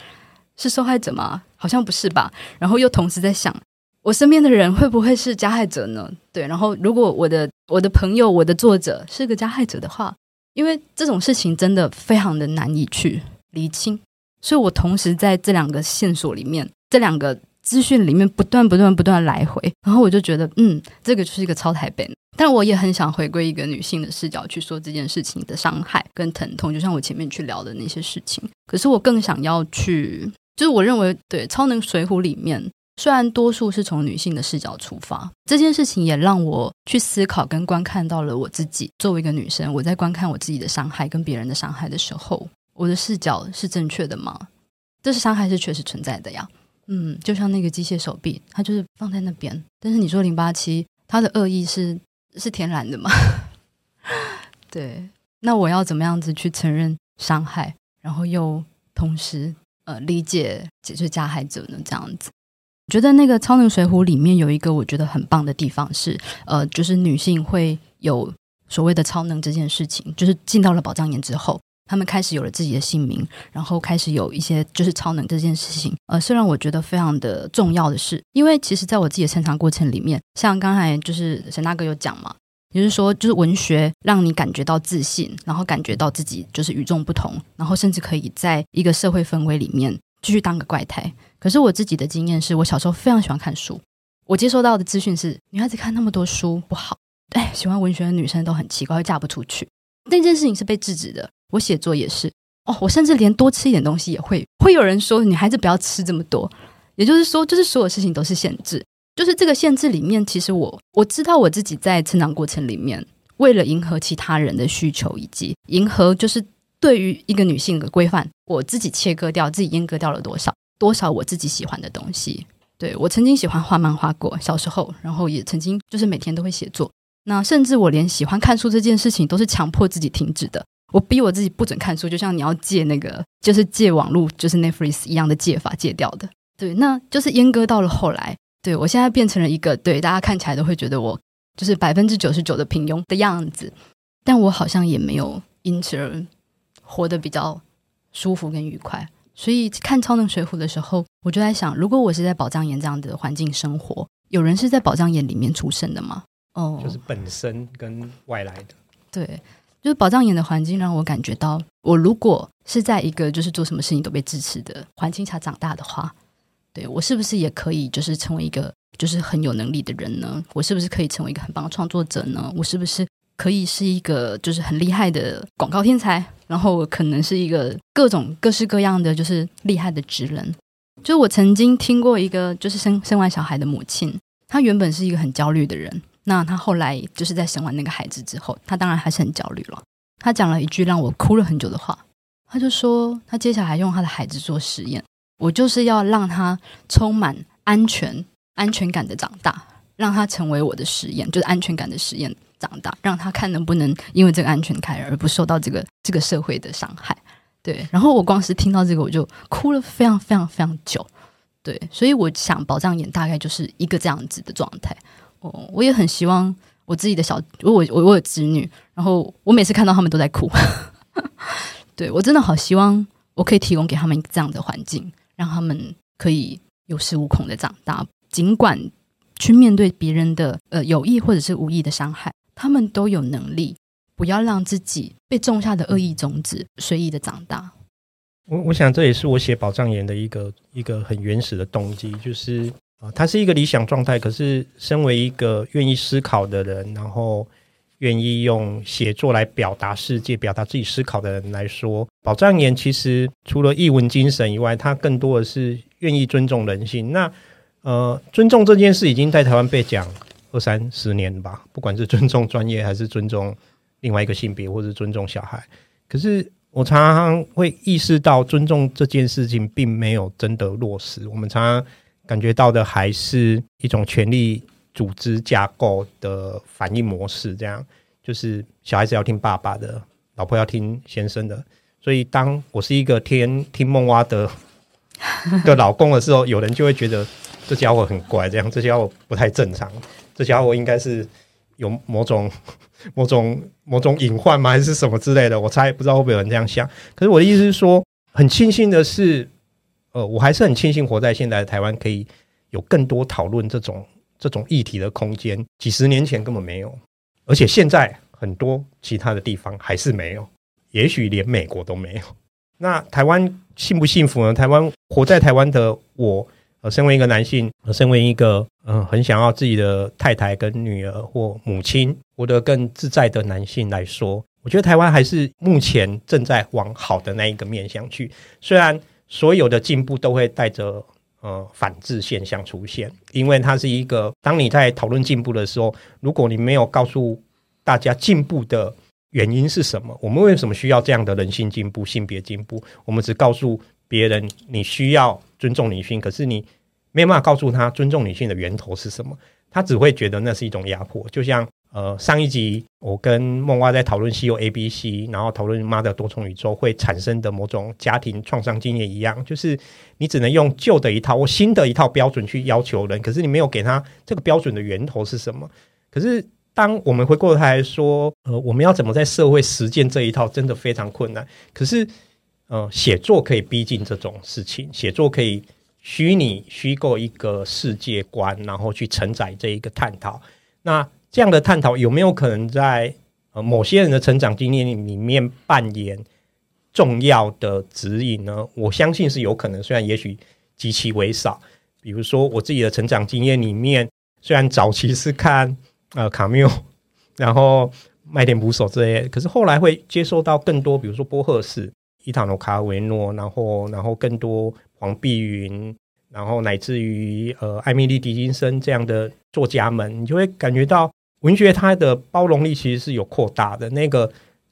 是受害者吗？好像不是吧。然后又同时在想，我身边的人会不会是加害者呢？对。然后，如果我的我的朋友、我的作者是个加害者的话，因为这种事情真的非常的难以去厘清，所以我同时在这两个线索里面，这两个。资讯里面不断不断不断来回，然后我就觉得，嗯，这个就是一个超台北。但我也很想回归一个女性的视角去说这件事情的伤害跟疼痛，就像我前面去聊的那些事情。可是我更想要去，就是我认为，对《超能水浒》里面虽然多数是从女性的视角出发，这件事情也让我去思考跟观看到了我自己作为一个女生，我在观看我自己的伤害跟别人的伤害的时候，我的视角是正确的吗？这是伤害是确实存在的呀。嗯，就像那个机械手臂，它就是放在那边。但是你说零八七，它的恶意是是天然的吗？对，那我要怎么样子去承认伤害，然后又同时呃理解解决加害者呢？这样子，觉得那个《超能水浒》里面有一个我觉得很棒的地方是，呃，就是女性会有所谓的超能这件事情，就是进到了宝藏岩之后。他们开始有了自己的姓名，然后开始有一些就是超能这件事情。呃，虽然我觉得非常的重要的是，因为其实在我自己的成长过程里面，像刚才就是沈大哥有讲嘛，也就是说，就是文学让你感觉到自信，然后感觉到自己就是与众不同，然后甚至可以在一个社会氛围里面继续当个怪胎。可是我自己的经验是，我小时候非常喜欢看书，我接收到的资讯是女孩子看那么多书不好，哎，喜欢文学的女生都很奇怪，会嫁不出去。那件事情是被制止的。我写作也是哦，我甚至连多吃一点东西也会，会有人说女孩子不要吃这么多。也就是说，就是所有事情都是限制，就是这个限制里面，其实我我知道我自己在成长过程里面，为了迎合其他人的需求，以及迎合就是对于一个女性的规范，我自己切割掉，自己阉割掉了多少多少我自己喜欢的东西。对，我曾经喜欢画漫画过，小时候，然后也曾经就是每天都会写作。那甚至我连喜欢看书这件事情都是强迫自己停止的。我逼我自己不准看书，就像你要戒那个，就是戒网络，就是 Netflix 一样的戒法，戒掉的。对，那就是阉割到了后来。对，我现在变成了一个，对，大家看起来都会觉得我就是百分之九十九的平庸的样子，但我好像也没有因此而活得比较舒服跟愉快。所以看《超能水浒》的时候，我就在想，如果我是在宝藏岩这样的环境生活，有人是在宝藏岩里面出生的吗？哦，就是本身跟外来的，对。就是宝藏岩的环境让我感觉到，我如果是在一个就是做什么事情都被支持的环境下长大的话，对，我是不是也可以就是成为一个就是很有能力的人呢？我是不是可以成为一个很棒的创作者呢？我是不是可以是一个就是很厉害的广告天才？然后我可能是一个各种各式各样的就是厉害的职人。就我曾经听过一个就是生生完小孩的母亲，她原本是一个很焦虑的人。那她后来就是在生完那个孩子之后，她当然还是很焦虑了。她讲了一句让我哭了很久的话，她就说她接下来用她的孩子做实验，我就是要让他充满安全、安全感的长大，让他成为我的实验，就是安全感的实验长大，让他看能不能因为这个安全感而不受到这个这个社会的伤害。对，然后我光是听到这个我就哭了非常非常非常久。对，所以我想宝藏眼大概就是一个这样子的状态。哦，我也很希望我自己的小，我我我有子女，然后我每次看到他们都在哭，对，我真的好希望我可以提供给他们这样的环境，让他们可以有恃无恐的长大，尽管去面对别人的呃有意或者是无意的伤害，他们都有能力，不要让自己被种下的恶意种子随意的长大。我我想这也是我写宝藏言的一个一个很原始的动机，就是。啊，它是一个理想状态。可是，身为一个愿意思考的人，然后愿意用写作来表达世界、表达自己思考的人来说，宝藏岩其实除了译文精神以外，它更多的是愿意尊重人性。那呃，尊重这件事已经在台湾被讲二三十年了吧？不管是尊重专业，还是尊重另外一个性别，或是尊重小孩。可是，我常常会意识到，尊重这件事情并没有真的落实。我们常常。感觉到的还是一种权利组织架构的反应模式，这样就是小孩子要听爸爸的，老婆要听先生的。所以，当我是一个听听梦蛙的 的老公的时候，有人就会觉得这家伙很怪，这样这家伙不太正常，这家伙应该是有某种 某种某种隐患吗？还是什么之类的？我猜不知道会不会有人这样想。可是我的意思是说，很庆幸的是。呃，我还是很庆幸活在现在的台湾，可以有更多讨论这种这种议题的空间。几十年前根本没有，而且现在很多其他的地方还是没有，也许连美国都没有。那台湾幸不幸福呢？台湾活在台湾的我，呃，身为一个男性，呃，身为一个嗯、很想要自己的太太跟女儿或母亲活得更自在的男性来说，我觉得台湾还是目前正在往好的那一个面向去，虽然。所有的进步都会带着呃反制现象出现，因为它是一个当你在讨论进步的时候，如果你没有告诉大家进步的原因是什么，我们为什么需要这样的人性进步、性别进步？我们只告诉别人你需要尊重女性，可是你没有办法告诉他尊重女性的源头是什么，他只会觉得那是一种压迫，就像。呃，上一集我跟梦蛙在讨论西游 A B C，然后讨论妈的多重宇宙会产生的某种家庭创伤经验一样，就是你只能用旧的一套或新的一套标准去要求人，可是你没有给他这个标准的源头是什么。可是当我们回过头来说，呃，我们要怎么在社会实践这一套，真的非常困难。可是，呃，写作可以逼近这种事情，写作可以虚拟虚构一个世界观，然后去承载这一个探讨。那这样的探讨有没有可能在呃某些人的成长经验里面扮演重要的指引呢？我相信是有可能，虽然也许极其微少。比如说我自己的成长经验里面，虽然早期是看呃卡缪，然后麦田捕手这些，可是后来会接受到更多，比如说波赫士、伊塔诺卡维诺，然后然后更多黄碧云。然后乃至于呃艾米丽狄金森这样的作家们，你就会感觉到文学它的包容力其实是有扩大的，那个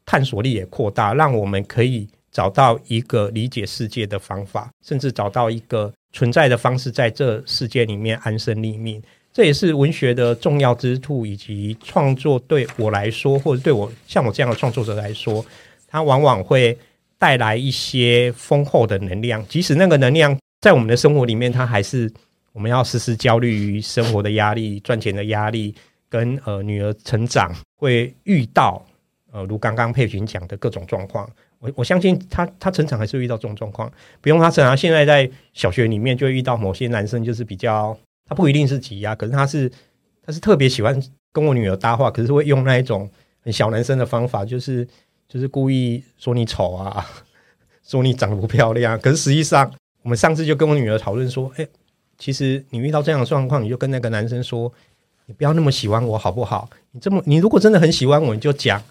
探索力也扩大，让我们可以找到一个理解世界的方法，甚至找到一个存在的方式，在这世界里面安身立命。这也是文学的重要之处，以及创作对我来说，或者对我像我这样的创作者来说，它往往会带来一些丰厚的能量，即使那个能量。在我们的生活里面，它还是我们要时时焦虑于生活的压力、赚钱的压力，跟呃女儿成长会遇到呃如刚刚佩群讲的各种状况。我我相信他他成长还是遇到这种状况，不用他成长。现在在小学里面就遇到某些男生，就是比较他不一定是挤压，可是他是他是特别喜欢跟我女儿搭话，可是会用那一种很小男生的方法，就是就是故意说你丑啊，说你长得不漂亮，可是实际上。我们上次就跟我女儿讨论说，哎，其实你遇到这样的状况，你就跟那个男生说，你不要那么喜欢我，好不好？你这么，你如果真的很喜欢我，你就讲，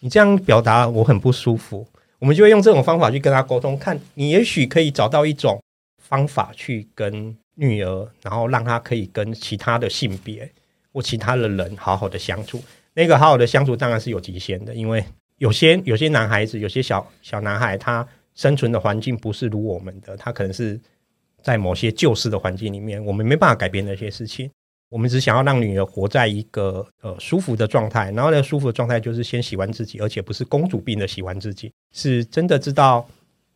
你这样表达我很不舒服。我们就会用这种方法去跟他沟通，看你也许可以找到一种方法去跟女儿，然后让她可以跟其他的性别或其他的人好好的相处。那个好好的相处当然是有极限的，因为有些有些男孩子，有些小小男孩他。生存的环境不是如我们的，他可能是在某些旧式的环境里面，我们没办法改变那些事情。我们只想要让女儿活在一个呃舒服的状态，然后呢舒服的状态就是先喜欢自己，而且不是公主病的喜欢自己，是真的知道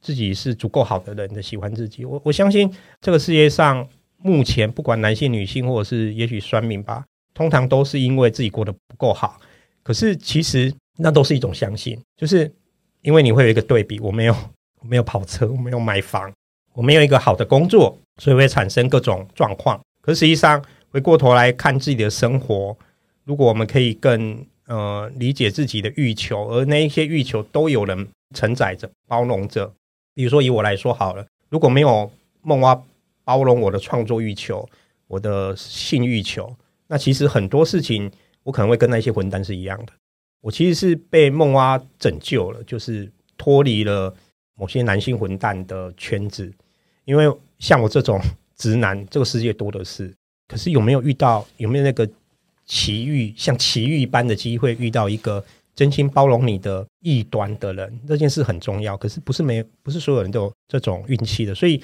自己是足够好的人的喜欢自己。我我相信这个世界上目前不管男性、女性，或者是也许酸民吧，通常都是因为自己过得不够好。可是其实那都是一种相信，就是因为你会有一个对比，我没有。我没有跑车，我没有买房，我没有一个好的工作，所以会产生各种状况。可是实际上，回过头来看自己的生活，如果我们可以更呃理解自己的欲求，而那一些欲求都有人承载着、包容着。比如说以我来说好了，如果没有梦蛙包容我的创作欲求、我的性欲求，那其实很多事情我可能会跟那些混蛋是一样的。我其实是被梦蛙拯救了，就是脱离了。某些男性混蛋的圈子，因为像我这种直男，这个世界多的是。可是有没有遇到，有没有那个奇遇，像奇遇般的机会，遇到一个真心包容你的异端的人？这件事很重要。可是不是没，不是所有人都有这种运气的。所以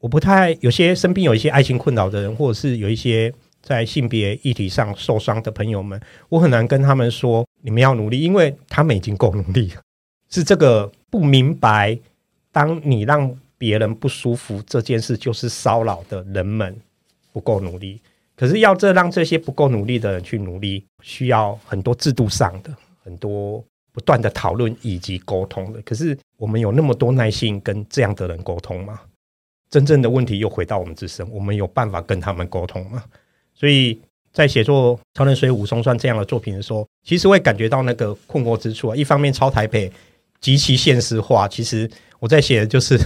我不太，有些身边有一些爱情困扰的人，或者是有一些在性别议题上受伤的朋友们，我很难跟他们说，你们要努力，因为他们已经够努力了。是这个不明白，当你让别人不舒服这件事就是骚扰的人们不够努力。可是要这让这些不够努力的人去努力，需要很多制度上的、很多不断的讨论以及沟通的。可是我们有那么多耐心跟这样的人沟通吗？真正的问题又回到我们自身，我们有办法跟他们沟通吗？所以在写作《超能水武松传》这样的作品的时候，其实会感觉到那个困惑之处啊。一方面，超台北。极其现实化，其实我在写的就是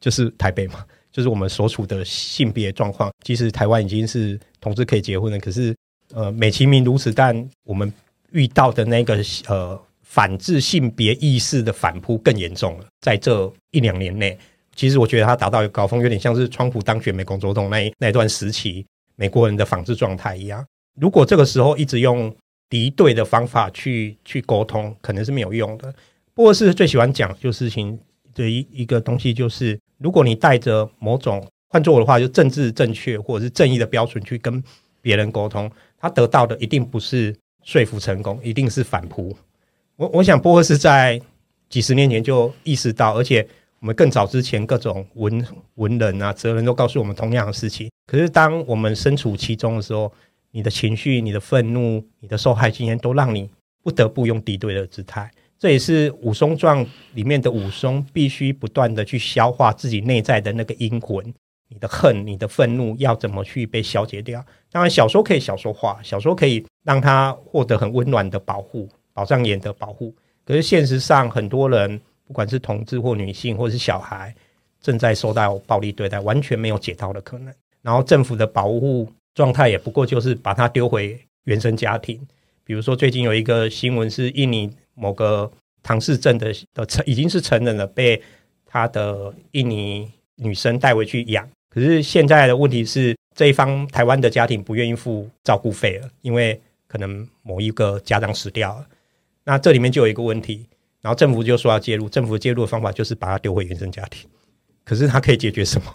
就是台北嘛，就是我们所处的性别状况。其实台湾已经是同志可以结婚了，可是呃美其名如此，但我们遇到的那个呃反制性别意识的反扑更严重了。在这一两年内，其实我觉得他达到一个高峰，有点像是川普当选美国总统那那段时期美国人的仿制状态一样。如果这个时候一直用敌对的方法去去沟通，可能是没有用的。波赫士最喜欢讲就事情的一一个东西，就是如果你带着某种换做我的话，就政治正确或者是正义的标准去跟别人沟通，他得到的一定不是说服成功，一定是反扑。我我想波赫是在几十年前就意识到，而且我们更早之前各种文文人啊、哲人都告诉我们同样的事情。可是当我们身处其中的时候，你的情绪、你的愤怒、你的受害经验，都让你不得不用敌对的姿态。这也是武松传里面的武松必须不断的去消化自己内在的那个阴魂，你的恨、你的愤怒要怎么去被消解掉？当然，小说可以小说化，小说可以让他获得很温暖的保护、保障眼的保护。可是现实上，很多人不管是同志或女性，或是小孩，正在受到暴力对待，完全没有解套的可能。然后政府的保护状态也不过就是把他丢回原生家庭。比如说，最近有一个新闻是印尼。某个唐氏症的的成已经是成人了，被他的印尼女生带回去养。可是现在的问题是，这一方台湾的家庭不愿意付照顾费了，因为可能某一个家长死掉了。那这里面就有一个问题，然后政府就说要介入。政府介入的方法就是把他丢回原生家庭。可是他可以解决什么？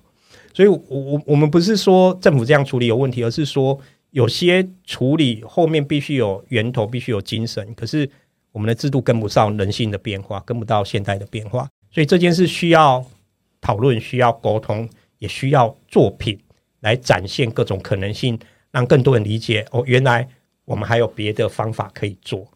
所以我，我我我们不是说政府这样处理有问题，而是说有些处理后面必须有源头，必须有精神。可是。我们的制度跟不上人性的变化，跟不到现代的变化，所以这件事需要讨论，需要沟通，也需要作品来展现各种可能性，让更多人理解哦，原来我们还有别的方法可以做。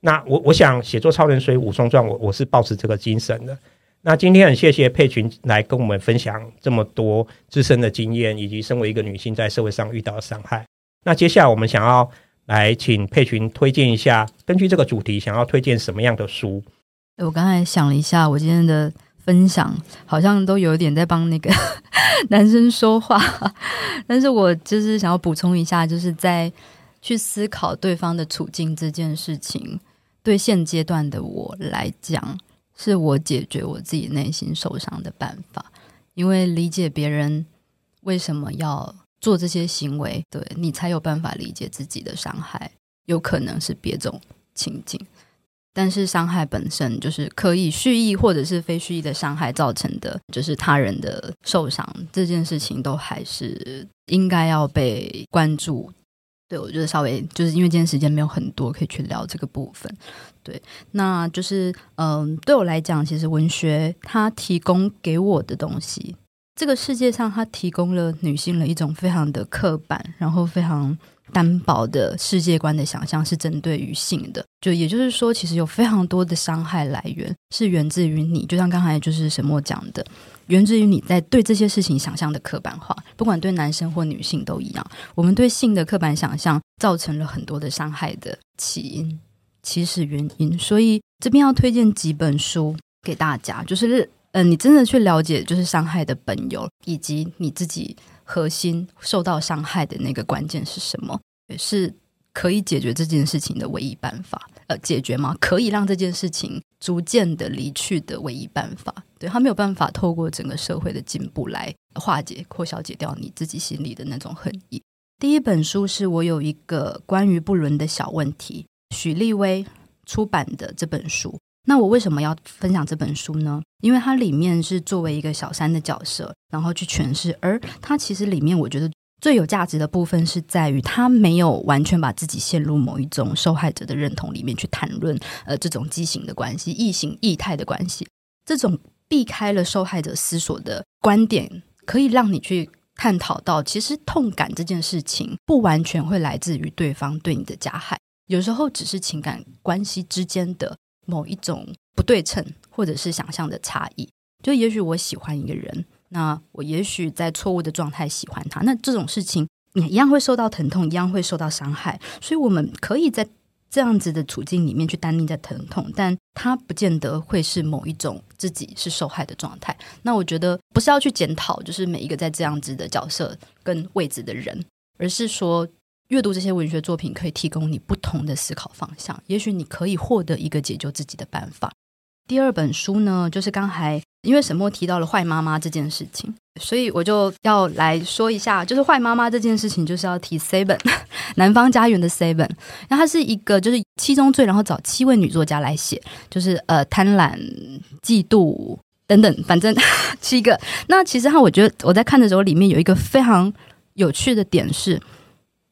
那我我想写作《超人水武松传》，我我是抱持这个精神的。那今天很谢谢佩群来跟我们分享这么多自身的经验，以及身为一个女性在社会上遇到的伤害。那接下来我们想要。来，请佩群推荐一下，根据这个主题，想要推荐什么样的书？我刚才想了一下，我今天的分享好像都有点在帮那个 男生说话，但是我就是想要补充一下，就是在去思考对方的处境这件事情，对现阶段的我来讲，是我解决我自己内心受伤的办法，因为理解别人为什么要。做这些行为，对你才有办法理解自己的伤害，有可能是别种情境，但是伤害本身就是可以蓄意或者是非蓄意的伤害造成的，就是他人的受伤，这件事情都还是应该要被关注。对，我觉得稍微就是因为今天时间没有很多可以去聊这个部分，对，那就是嗯，对我来讲，其实文学它提供给我的东西。这个世界上，它提供了女性的一种非常的刻板，然后非常单薄的世界观的想象，是针对于性的。就也就是说，其实有非常多的伤害来源是源自于你，就像刚才就是沈默讲的，源自于你在对这些事情想象的刻板化，不管对男生或女性都一样。我们对性的刻板想象造成了很多的伤害的起因、起始原因。所以这边要推荐几本书给大家，就是。嗯、你真的去了解就是伤害的本由，以及你自己核心受到伤害的那个关键是什么，也是可以解决这件事情的唯一办法。呃，解决吗？可以让这件事情逐渐的离去的唯一办法。对，他没有办法透过整个社会的进步来化解或消解掉你自己心里的那种恨意。第一本书是我有一个关于不伦的小问题，许立威出版的这本书。那我为什么要分享这本书呢？因为它里面是作为一个小三的角色，然后去诠释，而它其实里面我觉得最有价值的部分是在于，他没有完全把自己陷入某一种受害者的认同里面去谈论，呃，这种畸形的关系、异形异态的关系，这种避开了受害者思索的观点，可以让你去探讨到，其实痛感这件事情不完全会来自于对方对你的加害，有时候只是情感关系之间的。某一种不对称，或者是想象的差异，就也许我喜欢一个人，那我也许在错误的状态喜欢他，那这种事情你一样会受到疼痛，一样会受到伤害，所以我们可以在这样子的处境里面去担任在疼痛，但它不见得会是某一种自己是受害的状态。那我觉得不是要去检讨，就是每一个在这样子的角色跟位置的人，而是说。阅读这些文学作品可以提供你不同的思考方向，也许你可以获得一个解救自己的办法。第二本书呢，就是刚才因为沈默提到了坏妈妈这件事情，所以我就要来说一下，就是坏妈妈这件事情，就是要提 Seven 南方家园的 Seven，那它是一个就是七宗罪，然后找七位女作家来写，就是呃贪婪、嫉妒等等，反正 七个。那其实哈，我觉得我在看的时候，里面有一个非常有趣的点是。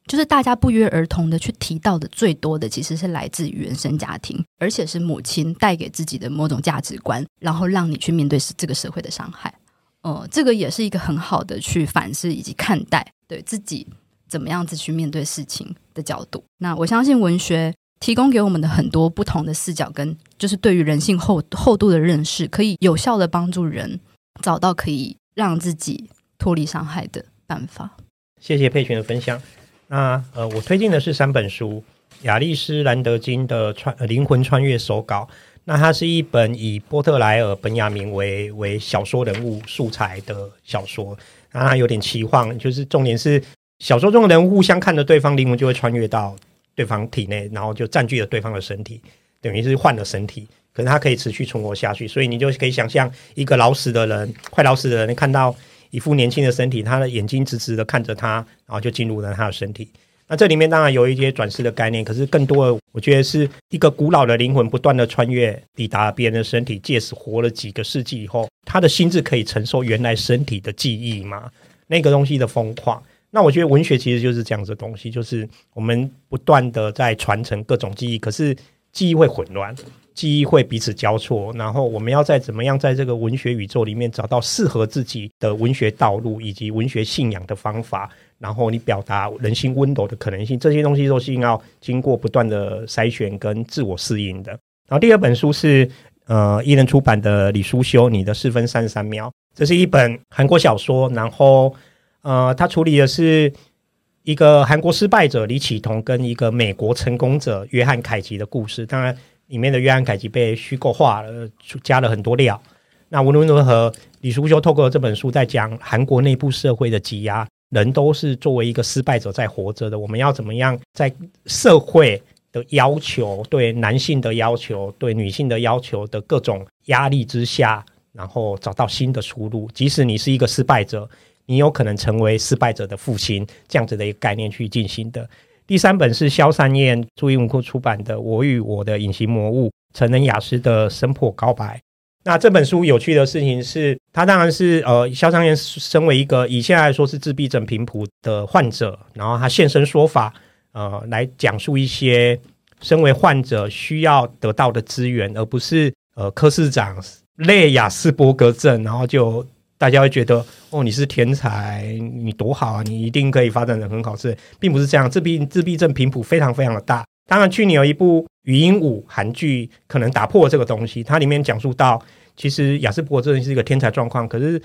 就是大家不约而同的去提到的最多的，其实是来自于原生家庭，而且是母亲带给自己的某种价值观，然后让你去面对这个社会的伤害。哦、呃，这个也是一个很好的去反思以及看待对自己怎么样子去面对事情的角度。那我相信文学提供给我们的很多不同的视角，跟就是对于人性厚厚度的认识，可以有效的帮助人找到可以让自己脱离伤害的办法。谢谢佩群的分享。那呃，我推荐的是三本书，亚历斯兰德金的穿《灵魂穿越手稿》。那它是一本以波特莱尔·本雅明为为小说人物素材的小说。那它有点奇幻，就是重点是小说中的人物互相看着对方，灵魂就会穿越到对方体内，然后就占据了对方的身体，等于是换了身体。可是它可以持续存活下去，所以你就可以想象一个老死的人，快老死的人，看到。一副年轻的身体，他的眼睛直直的看着他，然后就进入了他的身体。那这里面当然有一些转世的概念，可是更多的，我觉得是一个古老的灵魂不断的穿越，抵达别人的身体，借此活了几个世纪以后，他的心智可以承受原来身体的记忆吗？那个东西的疯狂。那我觉得文学其实就是这样子的东西，就是我们不断的在传承各种记忆，可是记忆会混乱。记忆会彼此交错，然后我们要在怎么样在这个文学宇宙里面找到适合自己的文学道路以及文学信仰的方法，然后你表达人性温柔的可能性，这些东西都是要经过不断的筛选跟自我适应的。然后第二本书是呃一人出版的李书修《你的四分三十三秒》，这是一本韩国小说，然后呃他处理的是一个韩国失败者李启彤跟一个美国成功者约翰凯奇的故事，当然。里面的约翰凯奇被虚构化了，加了很多料。那无论如何，李书修透过这本书在讲韩国内部社会的挤压，人都是作为一个失败者在活着的。我们要怎么样在社会的要求、对男性的要求、对女性的要求的各种压力之下，然后找到新的出路？即使你是一个失败者，你有可能成为失败者的父亲，这样子的一个概念去进行的。第三本是萧三燕朱一文库出版的《我与我的隐形魔物：成人雅斯的声破告白》。那这本书有趣的事情是，他当然是呃，萧三燕身为一个以现在来说是自闭症频谱的患者，然后他现身说法，呃，来讲述一些身为患者需要得到的资源，而不是呃柯市长类雅斯伯格症，然后就。大家会觉得哦，你是天才，你多好啊，你一定可以发展的很好。是，并不是这样。自闭自闭症频谱非常非常的大。当然，去年有一部语音舞韩剧，可能打破这个东西。它里面讲述到，其实雅斯伯格症是一个天才状况，可是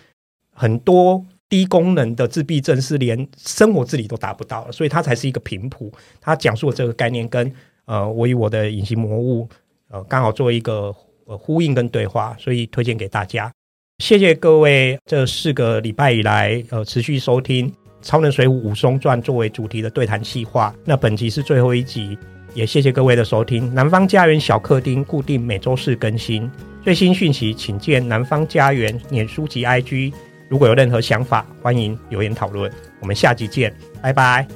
很多低功能的自闭症是连生活自理都达不到，所以它才是一个频谱。它讲述的这个概念跟呃，我与我的隐形魔物呃，刚好做一个呃呼应跟对话，所以推荐给大家。谢谢各位这四个礼拜以来，呃，持续收听《超能水浒武松传》作为主题的对谈企划。那本集是最后一集，也谢谢各位的收听。南方家园小客厅固定每周四更新，最新讯息请见南方家园脸书及 IG。如果有任何想法，欢迎留言讨论。我们下集见，拜拜。